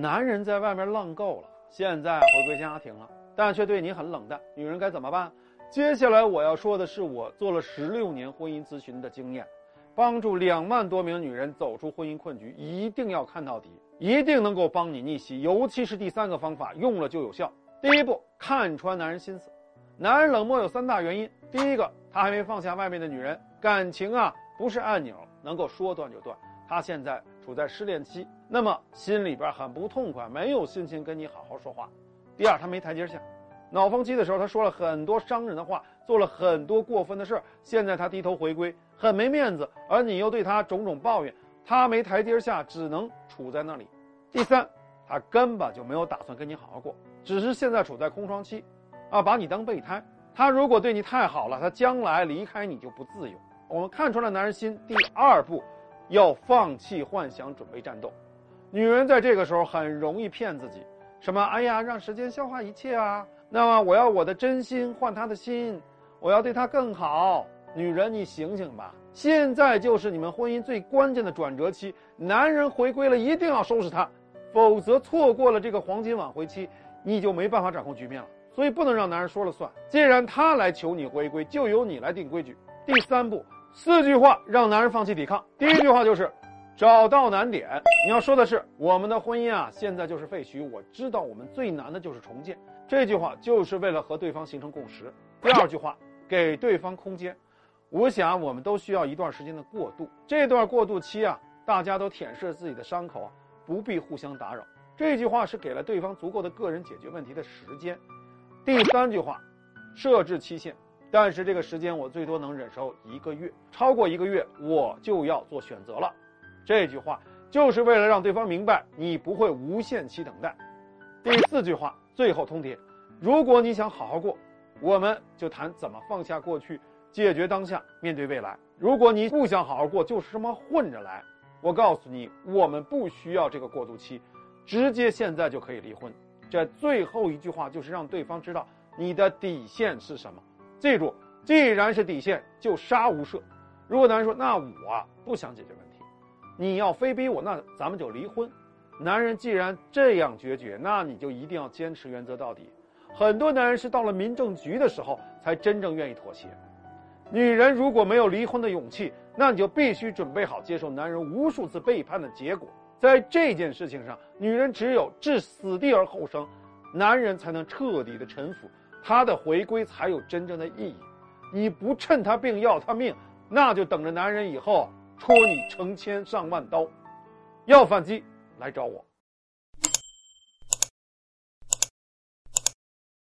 男人在外面浪够了，现在回归家庭了，但却对你很冷淡，女人该怎么办？接下来我要说的是我做了十六年婚姻咨询的经验，帮助两万多名女人走出婚姻困局，一定要看到底，一定能够帮你逆袭。尤其是第三个方法，用了就有效。第一步，看穿男人心思。男人冷漠有三大原因，第一个，他还没放下外面的女人，感情啊不是按钮，能够说断就断。他现在处在失恋期，那么心里边很不痛快，没有心情跟你好好说话。第二，他没台阶下，脑风期的时候他说了很多伤人的话，做了很多过分的事儿，现在他低头回归，很没面子，而你又对他种种抱怨，他没台阶下，只能处在那里。第三，他根本就没有打算跟你好好过，只是现在处在空窗期。啊，把你当备胎。他如果对你太好了，他将来离开你就不自由。我们看穿了男人心。第二步，要放弃幻想，准备战斗。女人在这个时候很容易骗自己，什么？哎呀，让时间消化一切啊。那么我要我的真心换他的心，我要对他更好。女人，你醒醒吧！现在就是你们婚姻最关键的转折期。男人回归了，一定要收拾他，否则错过了这个黄金挽回期，你就没办法掌控局面了。所以不能让男人说了算。既然他来求你回归，就由你来定规矩。第三步，四句话让男人放弃抵抗。第一句话就是，找到难点。你要说的是，我们的婚姻啊，现在就是废墟。我知道我们最难的就是重建。这句话就是为了和对方形成共识。第二句话，给对方空间。我想我们都需要一段时间的过渡。这段过渡期啊，大家都舔舐自己的伤口啊，不必互相打扰。这句话是给了对方足够的个人解决问题的时间。第三句话，设置期限，但是这个时间我最多能忍受一个月，超过一个月我就要做选择了。这句话就是为了让对方明白你不会无限期等待。第四句话，最后通牒，如果你想好好过，我们就谈怎么放下过去，解决当下，面对未来。如果你不想好好过，就是这么混着来，我告诉你，我们不需要这个过渡期，直接现在就可以离婚。这最后一句话就是让对方知道你的底线是什么。记住，既然是底线，就杀无赦。如果男人说：“那我不想解决问题，你要非逼我，那咱们就离婚。”男人既然这样决绝，那你就一定要坚持原则到底。很多男人是到了民政局的时候才真正愿意妥协。女人如果没有离婚的勇气，那你就必须准备好接受男人无数次背叛的结果。在这件事情上，女人只有置死地而后生，男人才能彻底的臣服，他的回归才有真正的意义。你不趁他病要他命，那就等着男人以后戳你成千上万刀。要反击，来找我。